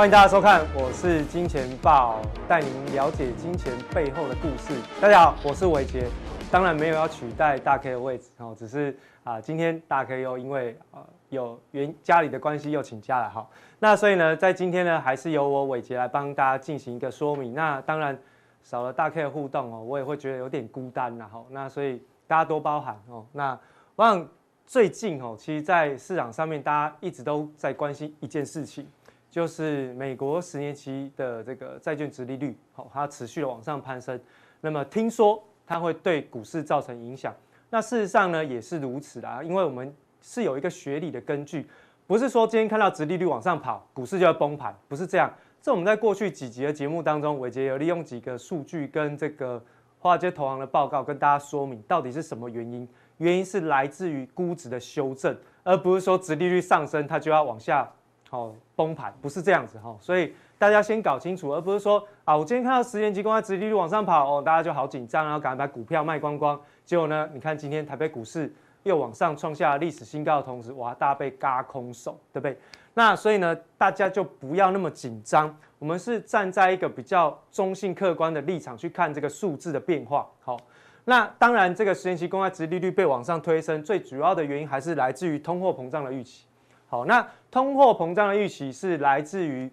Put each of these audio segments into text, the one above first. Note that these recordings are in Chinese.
欢迎大家收看，我是金钱豹，带您了解金钱背后的故事。大家好，我是伟杰，当然没有要取代大 K 的位置哦，只是啊，今天大 K 又因为啊有原家里的关系又请假了哈。那所以呢，在今天呢，还是由我伟杰来帮大家进行一个说明。那当然少了大 K 的互动哦，我也会觉得有点孤单然后。那所以大家多包涵哦。那我想最近哦，其实在市场上面，大家一直都在关心一件事情。就是美国十年期的这个债券殖利率，好，它持续的往上攀升。那么听说它会对股市造成影响，那事实上呢也是如此啦，因为我们是有一个学理的根据，不是说今天看到殖利率往上跑，股市就要崩盘，不是这样。这我们在过去几集的节目当中，伟杰有利用几个数据跟这个华尔街投行的报告跟大家说明到底是什么原因，原因是来自于估值的修正，而不是说殖利率上升它就要往下。好崩盘不是这样子哈，所以大家先搞清楚，而不是说啊，我今天看到十年期公债殖利率往上跑哦，大家就好紧张，然后赶快把股票卖光光。结果呢，你看今天台北股市又往上创下历史新高的同时，哇，大家被嘎空手，对不对？那所以呢，大家就不要那么紧张，我们是站在一个比较中性客观的立场去看这个数字的变化。好，那当然这个十年期公债殖利率被往上推升，最主要的原因还是来自于通货膨胀的预期。好，那通货膨胀的预期是来自于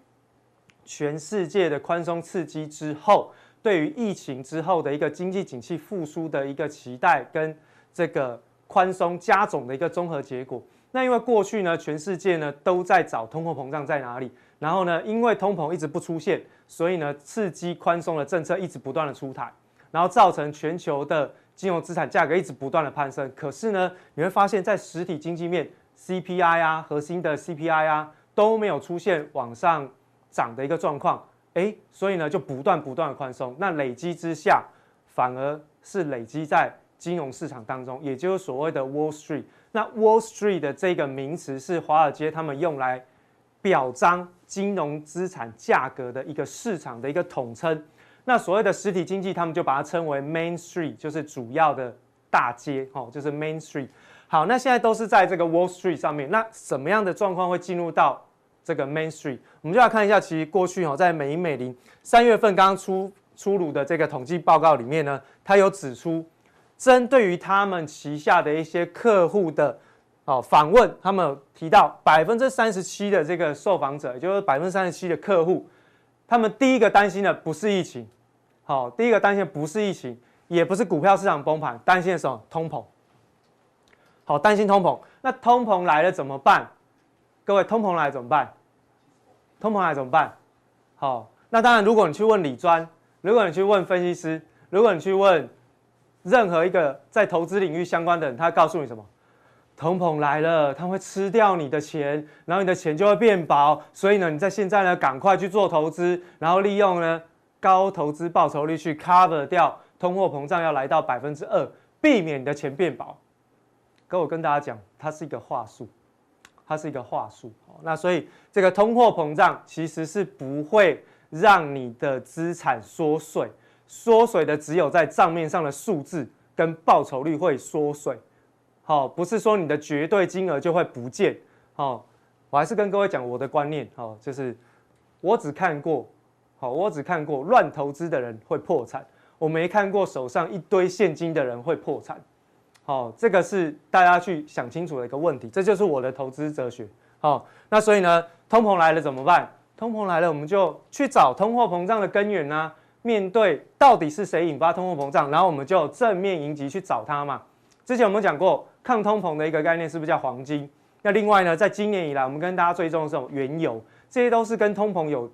全世界的宽松刺激之后，对于疫情之后的一个经济景气复苏的一个期待，跟这个宽松加总的一个综合结果。那因为过去呢，全世界呢都在找通货膨胀在哪里，然后呢，因为通膨一直不出现，所以呢，刺激宽松的政策一直不断的出台，然后造成全球的金融资产价格一直不断的攀升。可是呢，你会发现在实体经济面。CPI 啊，核心的 CPI 啊都没有出现往上涨的一个状况，诶，所以呢就不断不断的宽松，那累积之下反而是累积在金融市场当中，也就是所谓的 Wall Street。那 Wall Street 的这个名词是华尔街他们用来表彰金融资产价格的一个市场的一个统称。那所谓的实体经济，他们就把它称为 Main Street，就是主要的大街，哦，就是 Main Street。好，那现在都是在这个 Wall Street 上面。那什么样的状况会进入到这个 Main Street？我们就来看一下，其实过去哦，在美银美林三月份刚刚出出炉的这个统计报告里面呢，它有指出，针对于他们旗下的一些客户的哦访问，他们提到百分之三十七的这个受访者，也就是百分之三十七的客户，他们第一个担心的不是疫情，好，第一个担心的不是疫情，也不是股票市场崩盘，担心的什么？通膨。好，担心通膨，那通膨来了怎么办？各位，通膨来怎么办？通膨来怎么办？好，那当然，如果你去问理专，如果你去问分析师，如果你去问任何一个在投资领域相关的人，他告诉你什么？通膨来了，他会吃掉你的钱，然后你的钱就会变薄，所以呢，你在现在呢，赶快去做投资，然后利用呢高投资报酬率去 cover 掉通货膨胀要来到百分之二，避免你的钱变薄。跟我跟大家讲，它是一个话术，它是一个话术。那所以这个通货膨胀其实是不会让你的资产缩水，缩水的只有在账面上的数字跟报酬率会缩水。好，不是说你的绝对金额就会不见。好，我还是跟各位讲我的观念。好，就是我只看过，好，我只看过乱投资的人会破产，我没看过手上一堆现金的人会破产。好，这个是大家去想清楚的一个问题，这就是我的投资哲学。好，那所以呢，通膨来了怎么办？通膨来了，我们就去找通货膨胀的根源啊。面对到底是谁引发通货膨胀，然后我们就正面迎击去找它嘛。之前我们讲过，抗通膨的一个概念是不是叫黄金？那另外呢，在今年以来，我们跟大家追踪的是原油，这些都是跟通膨有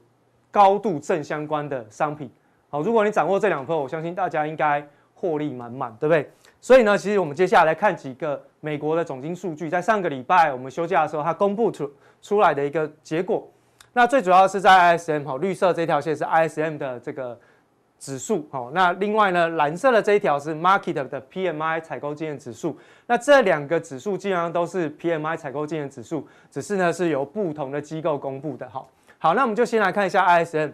高度正相关的商品。好，如果你掌握这两块，我相信大家应该获利满满，对不对？所以呢，其实我们接下来看几个美国的总经数据，在上个礼拜我们休假的时候，它公布出出来的一个结果。那最主要是在 ISM 哈，绿色这条线是 ISM 的这个指数哈。那另外呢，蓝色的这一条是 Market 的 PMI 采购经验指数。那这两个指数基本上都是 PMI 采购经验指数，只是呢是由不同的机构公布的哈。好，那我们就先来看一下 ISM。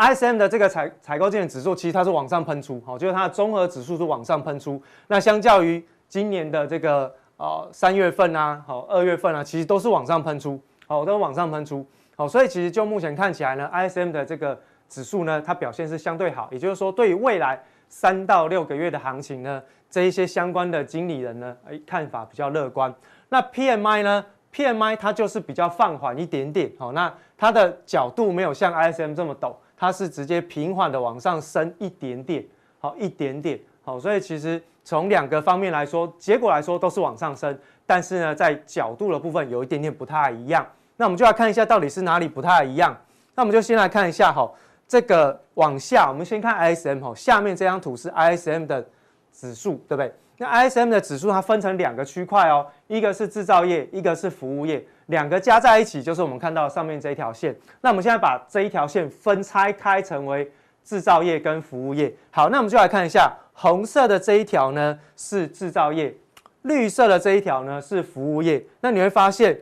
ISM 的这个采采购经理指数，其实它是往上喷出，好，就是它的综合指数是往上喷出。那相较于今年的这个呃三月份啊，好二月份啊，其实都是往上喷出，好，都是往上喷出。好，所以其实就目前看起来呢，ISM 的这个指数呢，它表现是相对好，也就是说，对于未来三到六个月的行情呢，这一些相关的经理人呢，诶，看法比较乐观。那 PMI 呢？PMI 它就是比较放缓一点点，好，那它的角度没有像 ISM 这么陡，它是直接平缓的往上升一点点，好，一点点，好，所以其实从两个方面来说，结果来说都是往上升，但是呢，在角度的部分有一点点不太一样。那我们就来看一下到底是哪里不太一样。那我们就先来看一下哈，这个往下，我们先看 ISM 哈，下面这张图是 ISM 的指数，对不对？那 ISM 的指数它分成两个区块哦，一个是制造业，一个是服务业，两个加在一起就是我们看到上面这一条线。那我们现在把这一条线分拆开成为制造业跟服务业。好，那我们就来看一下，红色的这一条呢是制造业，绿色的这一条呢是服务业。那你会发现，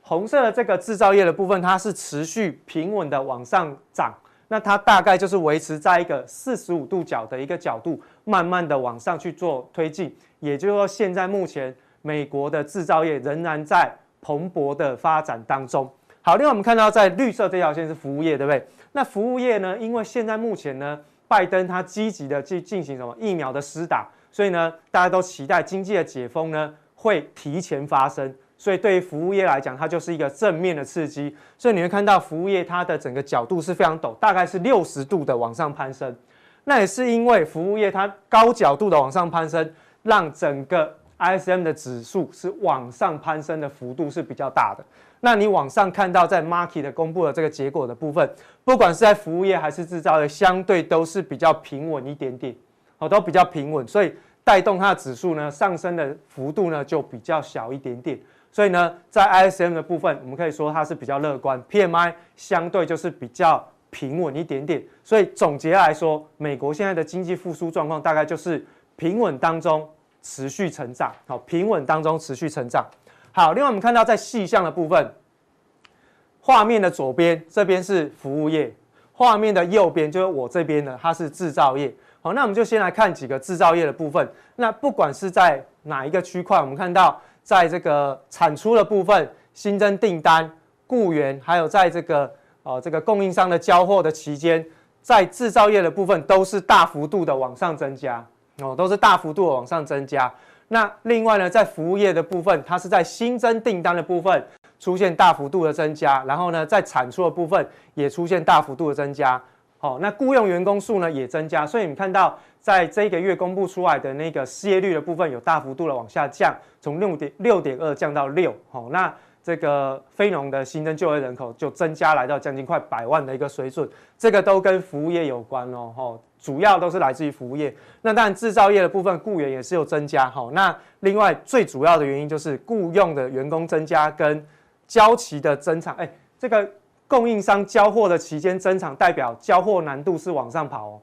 红色的这个制造业的部分，它是持续平稳的往上涨。那它大概就是维持在一个四十五度角的一个角度，慢慢的往上去做推进。也就是说，现在目前美国的制造业仍然在蓬勃的发展当中。好，另外我们看到在绿色这条线是服务业，对不对？那服务业呢，因为现在目前呢，拜登他积极的去进行什么疫苗的施打，所以呢，大家都期待经济的解封呢会提前发生。所以对于服务业来讲，它就是一个正面的刺激。所以你会看到服务业它的整个角度是非常陡，大概是六十度的往上攀升。那也是因为服务业它高角度的往上攀升，让整个 ISM 的指数是往上攀升的幅度是比较大的。那你往上看到在 Market 公布的这个结果的部分，不管是在服务业还是制造业，相对都是比较平稳一点点，哦，都比较平稳，所以带动它的指数呢上升的幅度呢就比较小一点点。所以呢，在 ISM 的部分，我们可以说它是比较乐观，PMI 相对就是比较平稳一点点。所以总结来说，美国现在的经济复苏状况大概就是平稳当中持续成长。好，平稳当中持续成长。好，另外我们看到在细项的部分，画面的左边这边是服务业，画面的右边就是我这边呢，它是制造业。好，那我们就先来看几个制造业的部分。那不管是在哪一个区块，我们看到。在这个产出的部分，新增订单、雇员，还有在这个呃这个供应商的交货的期间，在制造业的部分都是大幅度的往上增加哦，都是大幅度的往上增加。那另外呢，在服务业的部分，它是在新增订单的部分出现大幅度的增加，然后呢，在产出的部分也出现大幅度的增加。好，那雇佣员工数呢也增加，所以你看到。在这个月公布出来的那个失业率的部分有大幅度的往下降，从六点六点二降到六。好，那这个非农的新增就业人口就增加来到将近快百万的一个水准，这个都跟服务业有关哦。哈，主要都是来自于服务业。那当然制造业的部分雇员也是有增加。哈，那另外最主要的原因就是雇佣的员工增加跟交期的增长。哎，这个供应商交货的期间增长，代表交货难度是往上跑哦。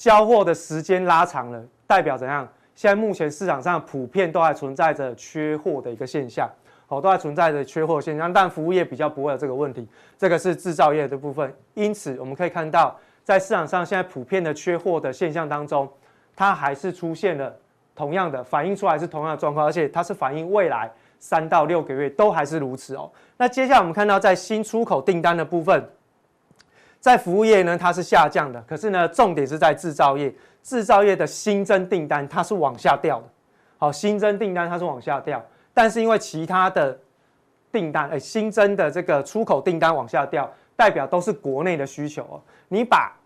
交货的时间拉长了，代表怎样？现在目前市场上普遍都还存在着缺货的一个现象，好，都还存在着缺货现象。但服务业比较不会有这个问题，这个是制造业的部分。因此，我们可以看到，在市场上现在普遍的缺货的现象当中，它还是出现了同样的反映出来是同样的状况，而且它是反映未来三到六个月都还是如此哦。那接下来我们看到在新出口订单的部分。在服务业呢，它是下降的，可是呢，重点是在制造业，制造业的新增订单它是往下掉的。好，新增订单它是往下掉，但是因为其他的订单，哎，新增的这个出口订单往下掉，代表都是国内的需求哦。你把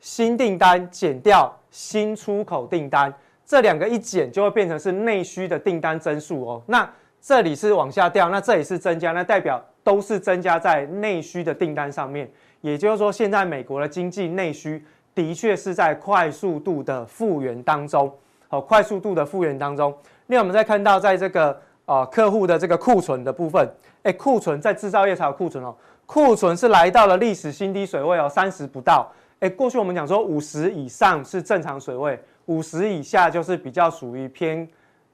新订单减掉新出口订单，这两个一减就会变成是内需的订单增速哦。那这里是往下掉，那这里是增加，那代表都是增加在内需的订单上面。也就是说，现在美国的经济内需的确是在快速度的复原当中，好，快速度的复原当中。另外，我们再看到，在这个呃客户的这个库存的部分，哎，库存在制造业才有库存哦，库存是来到了历史新低水位哦，三十不到。哎，过去我们讲说五十以上是正常水位，五十以下就是比较属于偏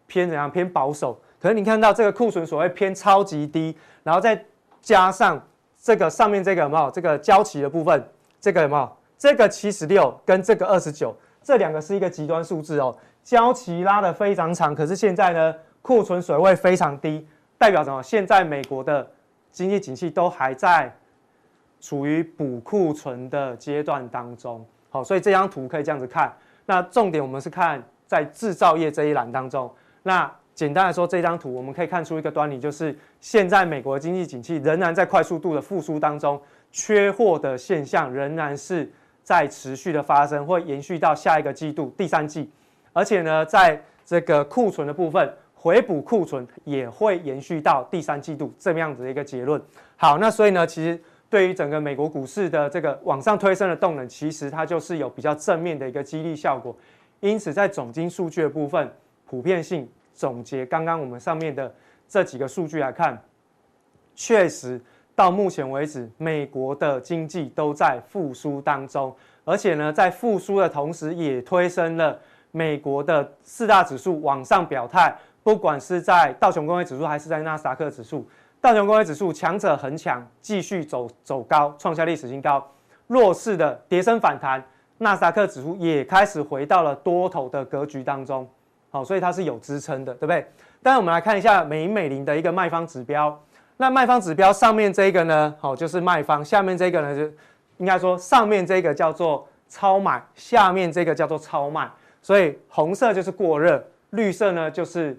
偏怎样偏保守。可是你看到这个库存所谓偏超级低，然后再加上。这个上面这个有没有这个交期的部分？这个有没有？这个七十六跟这个二十九，这两个是一个极端数字哦。交期拉得非常长，可是现在呢，库存水位非常低，代表什么？现在美国的经济景气都还在处于补库存的阶段当中。好，所以这张图可以这样子看。那重点我们是看在制造业这一栏当中。那简单来说，这张图我们可以看出一个端倪，就是现在美国经济景气仍然在快速度的复苏当中，缺货的现象仍然是在持续的发生，会延续到下一个季度第三季。而且呢，在这个库存的部分，回补库存也会延续到第三季度，这么样子的一个结论。好，那所以呢，其实。对于整个美国股市的这个往上推升的动能，其实它就是有比较正面的一个激励效果。因此，在总经数据的部分，普遍性总结刚刚我们上面的这几个数据来看，确实到目前为止，美国的经济都在复苏当中，而且呢，在复苏的同时，也推升了美国的四大指数往上表态，不管是在道琼工业指数还是在纳斯达克指数。道琼工业指数强者恒强，继续走走高，创下历史新高。弱势的跌升反弹，纳斯达克指数也开始回到了多头的格局当中。好，所以它是有支撑的，对不对？当然，我们来看一下美银美林的一个卖方指标。那卖方指标上面这个呢，好，就是卖方；下面这个呢，就应该说上面这个叫做超买，下面这个叫做超卖。所以红色就是过热，绿色呢就是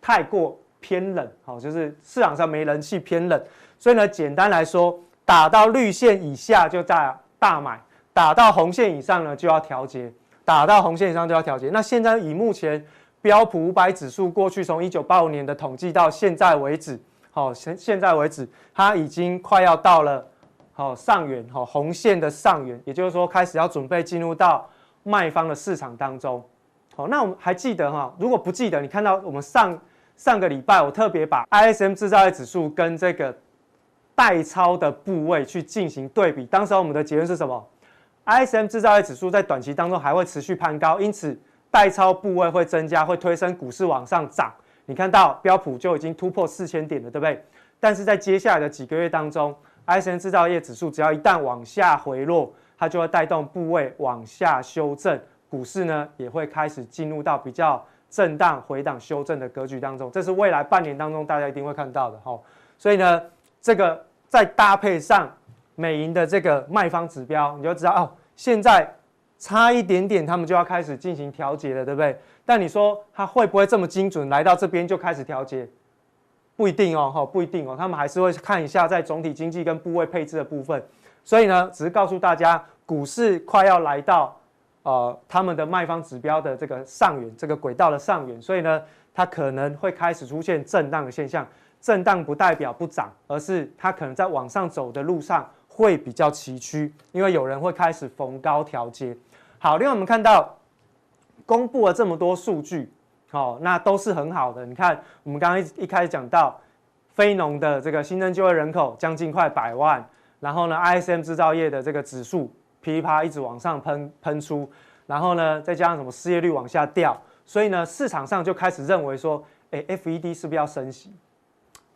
太过。偏冷，好，就是市场上没人气，偏冷，所以呢，简单来说，打到绿线以下就在大买，打到红线以上呢就要调节，打到红线以上就要调节。那现在以目前标普五百指数过去从一九八五年的统计到现在为止，好，现现在为止，它已经快要到了好上缘，好红线的上缘，也就是说开始要准备进入到卖方的市场当中。好，那我们还记得哈？如果不记得，你看到我们上。上个礼拜我特别把 ISM 制造业指数跟这个代操的部位去进行对比，当时我们的结论是什么？ISM 制造业指数在短期当中还会持续攀高，因此代超部位会增加，会推升股市往上涨。你看到标普就已经突破四千点了，对不对？但是在接下来的几个月当中，ISM 制造业指数只要一旦往下回落，它就会带动部位往下修正，股市呢也会开始进入到比较。震荡回档修正的格局当中，这是未来半年当中大家一定会看到的哈。所以呢，这个再搭配上美银的这个卖方指标，你就知道哦，现在差一点点，他们就要开始进行调节了，对不对？但你说它会不会这么精准，来到这边就开始调节？不一定哦，哈，不一定哦，他们还是会看一下在总体经济跟部位配置的部分。所以呢，只是告诉大家，股市快要来到。呃，他们的卖方指标的这个上缘，这个轨道的上缘，所以呢，它可能会开始出现震荡的现象。震荡不代表不涨，而是它可能在往上走的路上会比较崎岖，因为有人会开始逢高调节。好，另外我们看到公布了这么多数据，好、哦，那都是很好的。你看，我们刚刚一一开始讲到非农的这个新增就业人口将近快百万，然后呢，ISM 制造业的这个指数。噼啪一直往上喷喷出，然后呢，再加上什么失业率往下掉，所以呢，市场上就开始认为说，哎，FED 是不是要升息？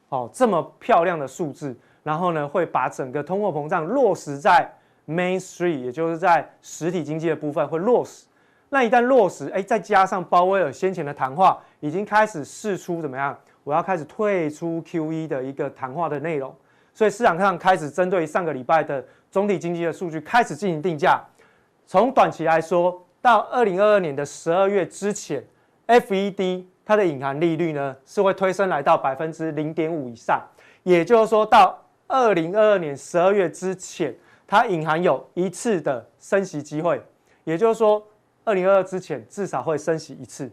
哦，这么漂亮的数字，然后呢，会把整个通货膨胀落实在 mainstream，也就是在实体经济的部分会落实。那一旦落实，哎，再加上鲍威尔先前的谈话，已经开始试出怎么样？我要开始退出 QE 的一个谈话的内容，所以市场上开始针对上个礼拜的。总体经济的数据开始进行定价，从短期来说，到二零二二年的十二月之前，FED 它的隐含利率呢是会推升来到百分之零点五以上，也就是说到二零二二年十二月之前，它隐含有一次的升息机会，也就是说二零二二之前至少会升息一次，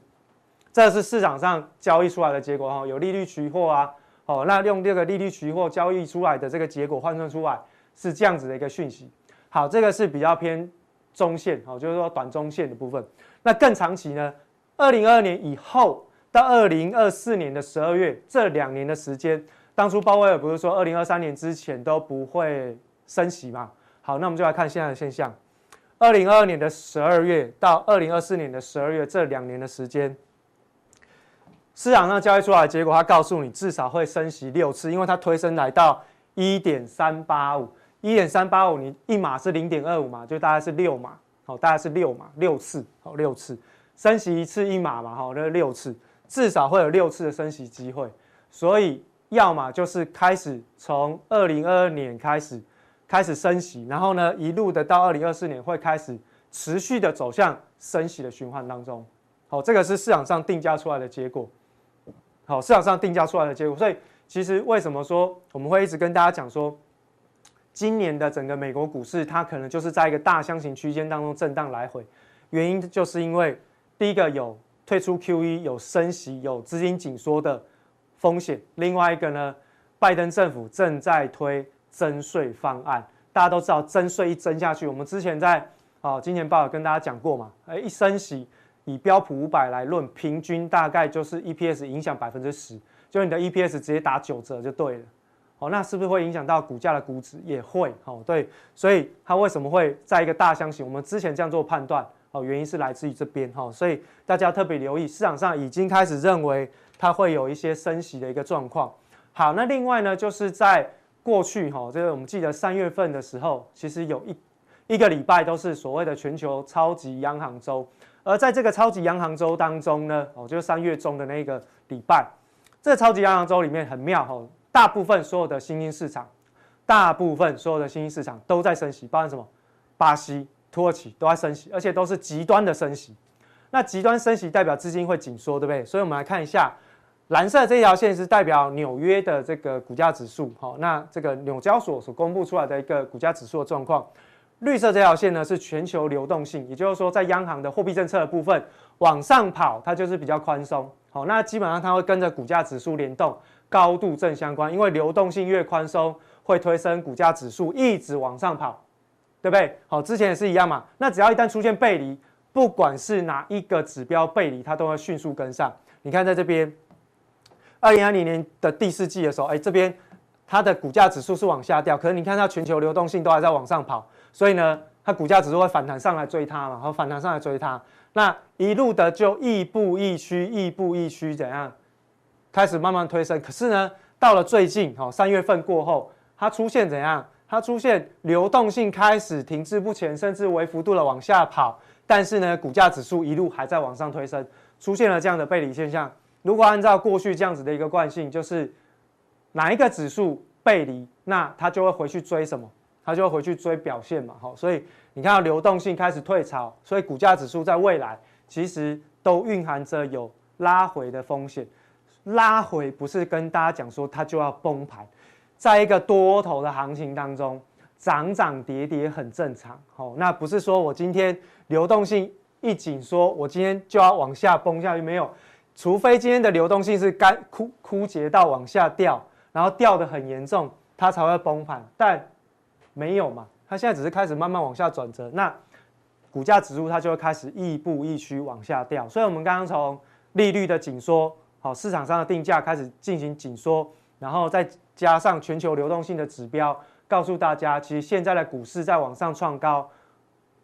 这是市场上交易出来的结果哈，有利率期货啊，哦，那用这个利率期货交易出来的这个结果换算出来。是这样子的一个讯息，好，这个是比较偏中线，哈，就是说短中线的部分。那更长期呢？二零二二年以后到二零二四年的十二月，这两年的时间，当初鲍威尔不是说二零二三年之前都不会升息吗？好，那我们就来看现在的现象。二零二二年的十二月到二零二四年的十二月这两年的时间，市场上交易出来的结果，它告诉你至少会升息六次，因为它推升来到一点三八五。一点三八五，你一码是零点二五嘛，就大概是六码，好，大概是六码，六次，好，六次升息一次一码嘛，好，那六次至少会有六次的升息机会，所以要么就是开始从二零二二年开始开始升息，然后呢，一路的到二零二四年会开始持续的走向升息的循环当中。好，这个是市场上定价出来的结果。好，市场上定价出来的结果。所以，其实为什么说我们会一直跟大家讲说，今年的整个美国股市它可能就是在一个大箱型区间当中震荡来回，原因就是因为第一个有退出 QE、有升息、有资金紧缩的风险，另外一个呢，拜登政府正在推。增税方案，大家都知道，增税一增下去，我们之前在啊金钱报有跟大家讲过嘛，哎，一升息，以标普五百来论，平均大概就是 EPS 影响百分之十，就你的 EPS 直接打九折就对了。哦，那是不是会影响到股价的估值？也会，哦，对，所以它为什么会在一个大箱型？我们之前这样做判断，哦，原因是来自于这边，哈，所以大家特别留意，市场上已经开始认为它会有一些升息的一个状况。好，那另外呢，就是在过去哈，这个我们记得三月份的时候，其实有一一个礼拜都是所谓的全球超级央行周，而在这个超级央行周当中呢，哦，就是三月中的那个礼拜，这个超级央行周里面很妙哈，大部分所有的新兴市场，大部分所有的新兴市场都在升息，包含什么？巴西、土耳其都在升息，而且都是极端的升息。那极端升息代表资金会紧缩，对不对？所以我们来看一下。蓝色这条线是代表纽约的这个股价指数，好，那这个纽交所所公布出来的一个股价指数的状况。绿色这条线呢是全球流动性，也就是说在央行的货币政策的部分往上跑，它就是比较宽松，好，那基本上它会跟着股价指数联动，高度正相关，因为流动性越宽松，会推升股价指数一直往上跑，对不对？好，之前也是一样嘛，那只要一旦出现背离，不管是哪一个指标背离，它都会迅速跟上。你看在这边。二零二零年的第四季的时候，哎，这边它的股价指数是往下掉，可是你看它全球流动性都还在往上跑，所以呢，它股价指数会反弹上来追它嘛，然后反弹上来追它，那一路的就亦步亦趋，亦步亦趋怎样，开始慢慢推升。可是呢，到了最近，哈，三月份过后，它出现怎样？它出现流动性开始停滞不前，甚至微幅度的往下跑，但是呢，股价指数一路还在往上推升，出现了这样的背离现象。如果按照过去这样子的一个惯性，就是哪一个指数背离，那它就会回去追什么？它就会回去追表现嘛。好，所以你看到流动性开始退潮，所以股价指数在未来其实都蕴含着有拉回的风险。拉回不是跟大家讲说它就要崩盘，在一个多头的行情当中，涨涨跌跌很正常。好，那不是说我今天流动性一紧缩，我今天就要往下崩下去，没有。除非今天的流动性是干枯枯竭到往下掉，然后掉得很严重，它才会崩盘。但没有嘛，它现在只是开始慢慢往下转折，那股价指数它就会开始亦步亦趋往下掉。所以，我们刚刚从利率的紧缩，好，市场上的定价开始进行紧缩，然后再加上全球流动性的指标，告诉大家，其实现在的股市在往上创高，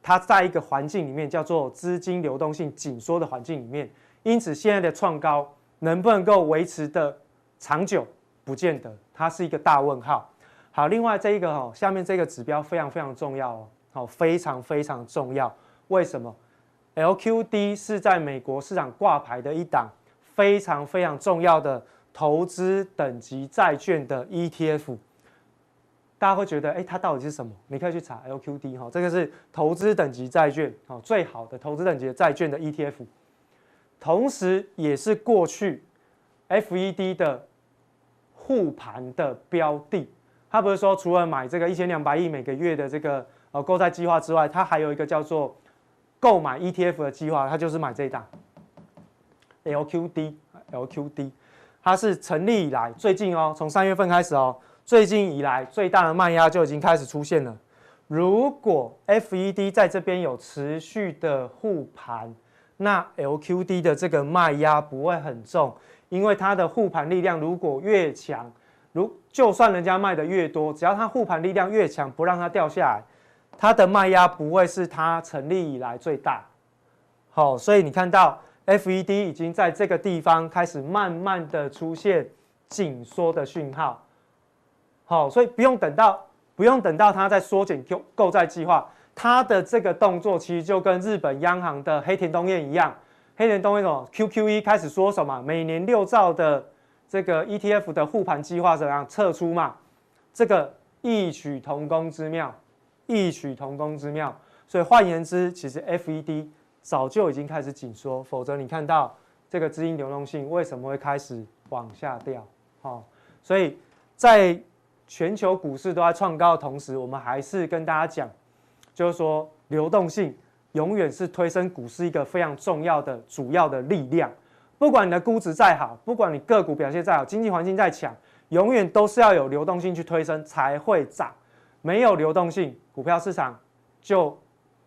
它在一个环境里面叫做资金流动性紧缩的环境里面。因此，现在的创高能不能够维持的长久，不见得，它是一个大问号。好，另外这一个哈，下面这个指标非常非常重要哦，好，非常非常重要。为什么？LQD 是在美国市场挂牌的一档非常非常重要的投资等级债券的 ETF。大家会觉得，哎，它到底是什么？你可以去查 LQD 哈，这个是投资等级债券，好，最好的投资等级的债券的 ETF。同时，也是过去 FED 的护盘的标的。他不是说除了买这个一千两百亿每个月的这个呃购债计划之外，他还有一个叫做购买 ETF 的计划，他就是买这一档 LQD。LQD，它是成立以来最近哦，从三月份开始哦，最近以来最大的卖压就已经开始出现了。如果 FED 在这边有持续的护盘，那 LQD 的这个卖压不会很重，因为它的护盘力量如果越强，如就算人家卖的越多，只要它护盘力量越强，不让它掉下来，它的卖压不会是它成立以来最大。好，所以你看到 FED 已经在这个地方开始慢慢的出现紧缩的讯号。好，所以不用等到不用等到它在缩减购购债计划。他的这个动作其实就跟日本央行的黑田东彦一样，黑田东彦哦，QQE 开始说什么？每年六兆的这个 ETF 的护盘计划怎样撤出嘛？这个异曲同工之妙，异曲同工之妙。所以换言之，其实 FED 早就已经开始紧缩，否则你看到这个资金流动性为什么会开始往下掉？好，所以在全球股市都在创高的同时，我们还是跟大家讲，就是说流动性永远是推升股市一个非常重要的主要的力量。不管你的估值再好，不管你个股表现再好，经济环境再强，永远都是要有流动性去推升才会涨。没有流动性，股票市场就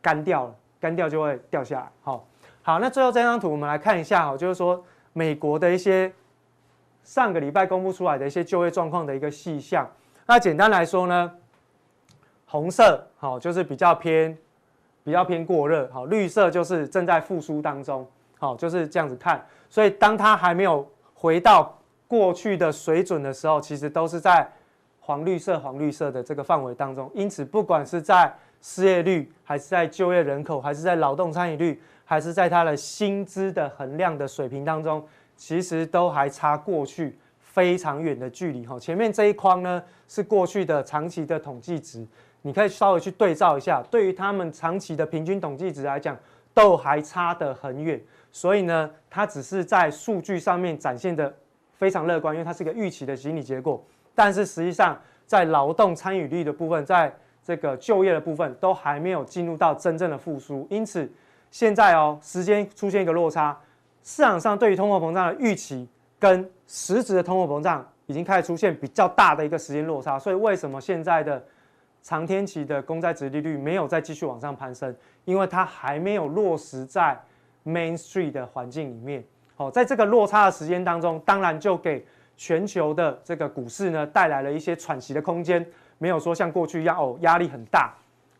干掉了，干掉就会掉下来。好，好，那最后这张图我们来看一下哈，就是说美国的一些上个礼拜公布出来的一些就业状况的一个细项。那简单来说呢，红色好就是比较偏比较偏过热，好，绿色就是正在复苏当中，好，就是这样子看。所以当它还没有回到过去的水准的时候，其实都是在黄绿色、黄绿色的这个范围当中。因此，不管是在失业率，还是在就业人口，还是在劳动参与率，还是在它的薪资的衡量的水平当中，其实都还差过去非常远的距离。哈，前面这一框呢是过去的长期的统计值，你可以稍微去对照一下，对于他们长期的平均统计值来讲，都还差得很远。所以呢，它只是在数据上面展现得非常乐观，因为它是一个预期的心理结果。但是实际上，在劳动参与率的部分，在这个就业的部分，都还没有进入到真正的复苏。因此，现在哦，时间出现一个落差，市场上对于通货膨胀的预期跟实质的通货膨胀已经开始出现比较大的一个时间落差。所以，为什么现在的长天期的公债殖利率没有再继续往上攀升？因为它还没有落实在。Main Street 的环境里面，好，在这个落差的时间当中，当然就给全球的这个股市呢带来了一些喘息的空间，没有说像过去一样哦，压力很大，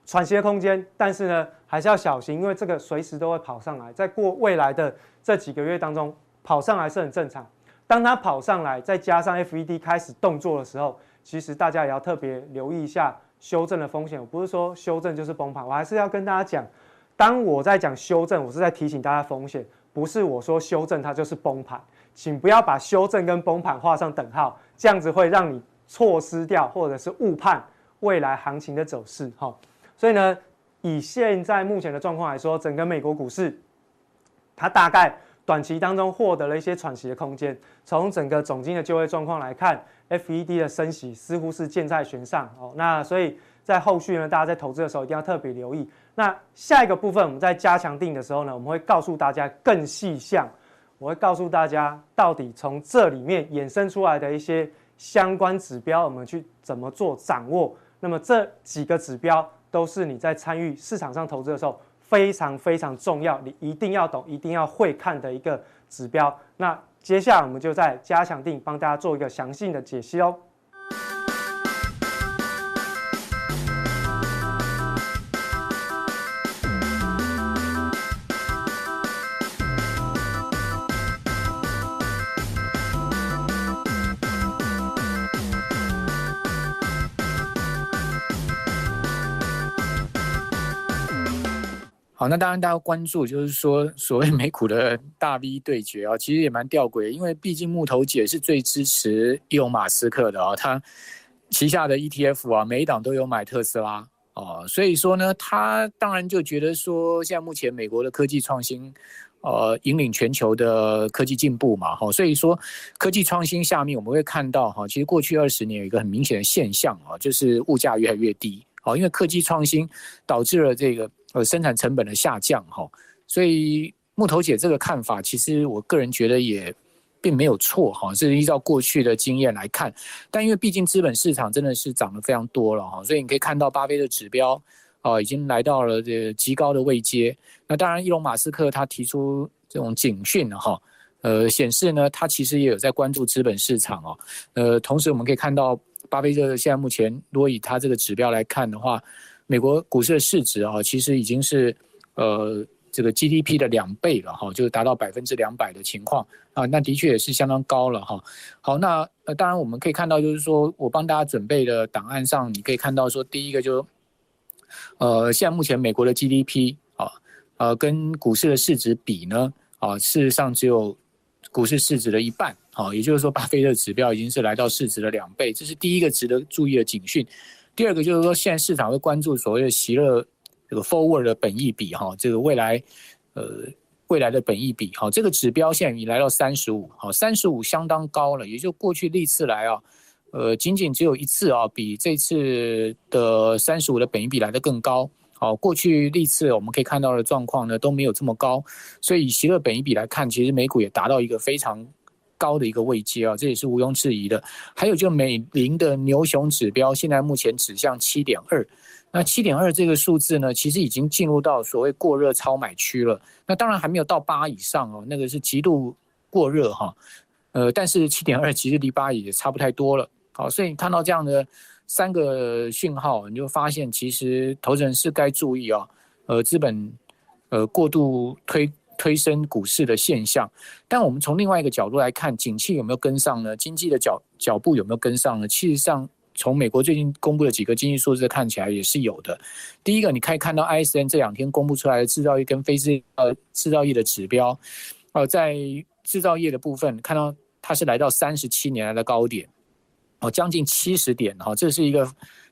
喘息的空间。但是呢，还是要小心，因为这个随时都会跑上来，在过未来的这几个月当中跑上来是很正常。当它跑上来，再加上 FED 开始动作的时候，其实大家也要特别留意一下修正的风险。我不是说修正就是崩盘，我还是要跟大家讲。当我在讲修正，我是在提醒大家风险，不是我说修正它就是崩盘，请不要把修正跟崩盘画上等号，这样子会让你错失掉或者是误判未来行情的走势。哈，所以呢，以现在目前的状况来说，整个美国股市，它大概短期当中获得了一些喘息的空间。从整个总经的就业状况来看，FED 的升息似乎是箭在弦上。哦，那所以在后续呢，大家在投资的时候一定要特别留意。那下一个部分，我们在加强定的时候呢，我们会告诉大家更细项，我会告诉大家到底从这里面衍生出来的一些相关指标，我们去怎么做掌握。那么这几个指标都是你在参与市场上投资的时候非常非常重要，你一定要懂，一定要会看的一个指标。那接下来我们就在加强定帮大家做一个详细的解析哦。好，那当然大家关注就是说所谓美股的大 V 对决啊，其实也蛮吊诡，因为毕竟木头姐是最支持伊隆马斯克的啊，他旗下的 ETF 啊，每一档都有买特斯拉哦，所以说呢，他当然就觉得说，现在目前美国的科技创新，呃，引领全球的科技进步嘛，哈，所以说科技创新下面我们会看到哈，其实过去二十年有一个很明显的现象啊，就是物价越来越低，好，因为科技创新导致了这个。呃，生产成本的下降，哈，所以木头姐这个看法，其实我个人觉得也并没有错，哈，是依照过去的经验来看。但因为毕竟资本市场真的是涨得非常多了，哈，所以你可以看到巴菲特指标，啊，已经来到了这个极高的位阶。那当然，伊隆马斯克他提出这种警讯，哈，呃，显示呢，他其实也有在关注资本市场，哦，呃，同时我们可以看到，巴菲特现在目前，如果以他这个指标来看的话。美国股市的市值啊，其实已经是呃这个 GDP 的两倍了哈，就是达到百分之两百的情况啊，那的确也是相当高了哈。好，那呃当然我们可以看到，就是说我帮大家准备的档案上，你可以看到说，第一个就呃现在目前美国的 GDP 啊呃跟股市的市值比呢啊，事实上只有股市市值的一半啊，也就是说巴菲特指标已经是来到市值的两倍，这是第一个值得注意的警讯。第二个就是说，现在市场会关注所谓的席勒这个 forward 的本益比哈，这个未来呃未来的本益比哈，这个指标现在已经来到三十五，好，三十五相当高了，也就过去历次来啊，呃，仅仅只有一次啊，比这次的三十五的本益比来的更高。好，过去历次我们可以看到的状况呢都没有这么高，所以以席勒本益比来看，其实美股也达到一个非常高的一个位阶啊，这也是毋庸置疑的。还有就美林的牛熊指标，现在目前指向七点二，那七点二这个数字呢，其实已经进入到所谓过热超买区了。那当然还没有到八以上哦，那个是极度过热哈。呃，但是七点二其实离八也差不太多了。好，所以你看到这样的。三个讯号，你就发现其实投资人是该注意啊，呃，资本呃过度推推升股市的现象。但我们从另外一个角度来看，景气有没有跟上呢？经济的脚脚步有没有跟上呢？其实上，从美国最近公布的几个经济数字看起来也是有的。第一个，你可以看到 ISM 这两天公布出来的制造业跟非制呃制造业的指标，呃，在制造业的部分看到它是来到三十七年来的高点。哦，将近七十点哈，这是一个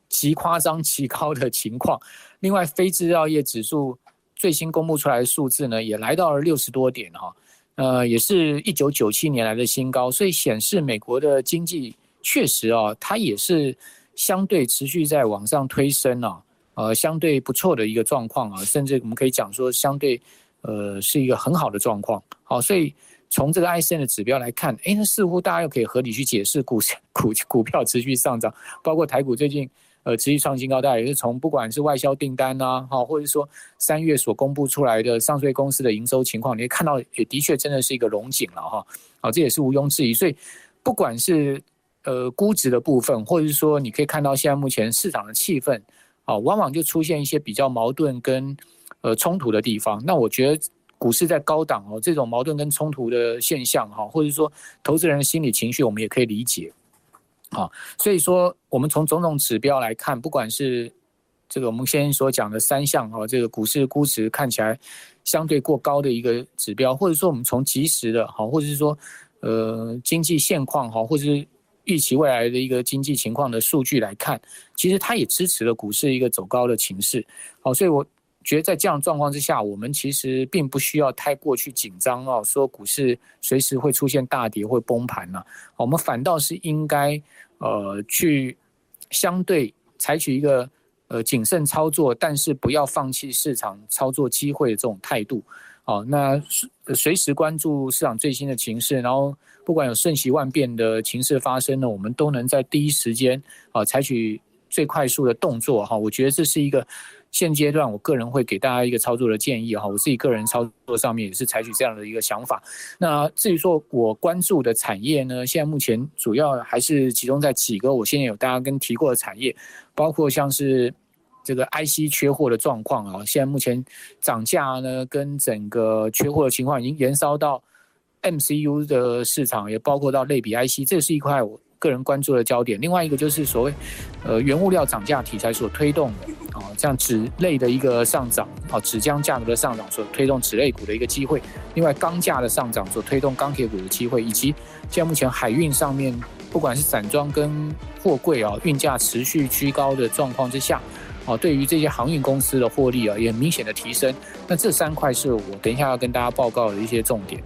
极夸张、极高的情况。另外，非制造业指数最新公布出来的数字呢，也来到了六十多点哈，呃，也是一九九七年来的新高，所以显示美国的经济确实啊，它也是相对持续在往上推升啊，呃，相对不错的一个状况啊，甚至我们可以讲说，相对呃是一个很好的状况。好，所以。从这个 I C N 的指标来看，哎，那似乎大家又可以合理去解释股股股票持续上涨，包括台股最近呃持续创新高，大家也是从不管是外销订单呐，哈，或者说三月所公布出来的上税公司的营收情况，你看到也的确真的是一个龙井了哈，好，这也是毋庸置疑。所以不管是呃估值的部分，或者是说你可以看到现在目前市场的气氛，啊，往往就出现一些比较矛盾跟呃冲突的地方。那我觉得。股市在高档哦，这种矛盾跟冲突的现象哈，或者说投资人的心理情绪，我们也可以理解。好，所以说我们从种种指标来看，不管是这个我们先所讲的三项哈，这个股市估值看起来相对过高的一个指标，或者说我们从即时的哈，或者是说呃经济现况哈，或者是预期未来的一个经济情况的数据来看，其实它也支持了股市一个走高的情势。好，所以我。觉得在这样状况之下，我们其实并不需要太过去紧张哦，说股市随时会出现大跌或崩盘了。我们反倒是应该呃去相对采取一个呃谨慎操作，但是不要放弃市场操作机会的这种态度。哦，那随时关注市场最新的情势，然后不管有瞬息万变的情势发生呢，我们都能在第一时间啊采取最快速的动作哈。我觉得这是一个。现阶段，我个人会给大家一个操作的建议哈，我自己个人操作上面也是采取这样的一个想法。那至于说我关注的产业呢，现在目前主要还是集中在几个我现在有大家跟提过的产业，包括像是这个 IC 缺货的状况啊，现在目前涨价呢跟整个缺货的情况已经延烧到 MCU 的市场，也包括到类比 IC，这是一块我个人关注的焦点。另外一个就是所谓呃原物料涨价题材所推动的。啊，像纸类的一个上涨，啊，纸浆价格的上涨所推动纸类股的一个机会；另外，钢价的上涨所推动钢铁股的机会，以及现在目前海运上面，不管是散装跟货柜啊，运价持续居高的状况之下，啊，对于这些航运公司的获利啊，也明显的提升。那这三块是我等一下要跟大家报告的一些重点。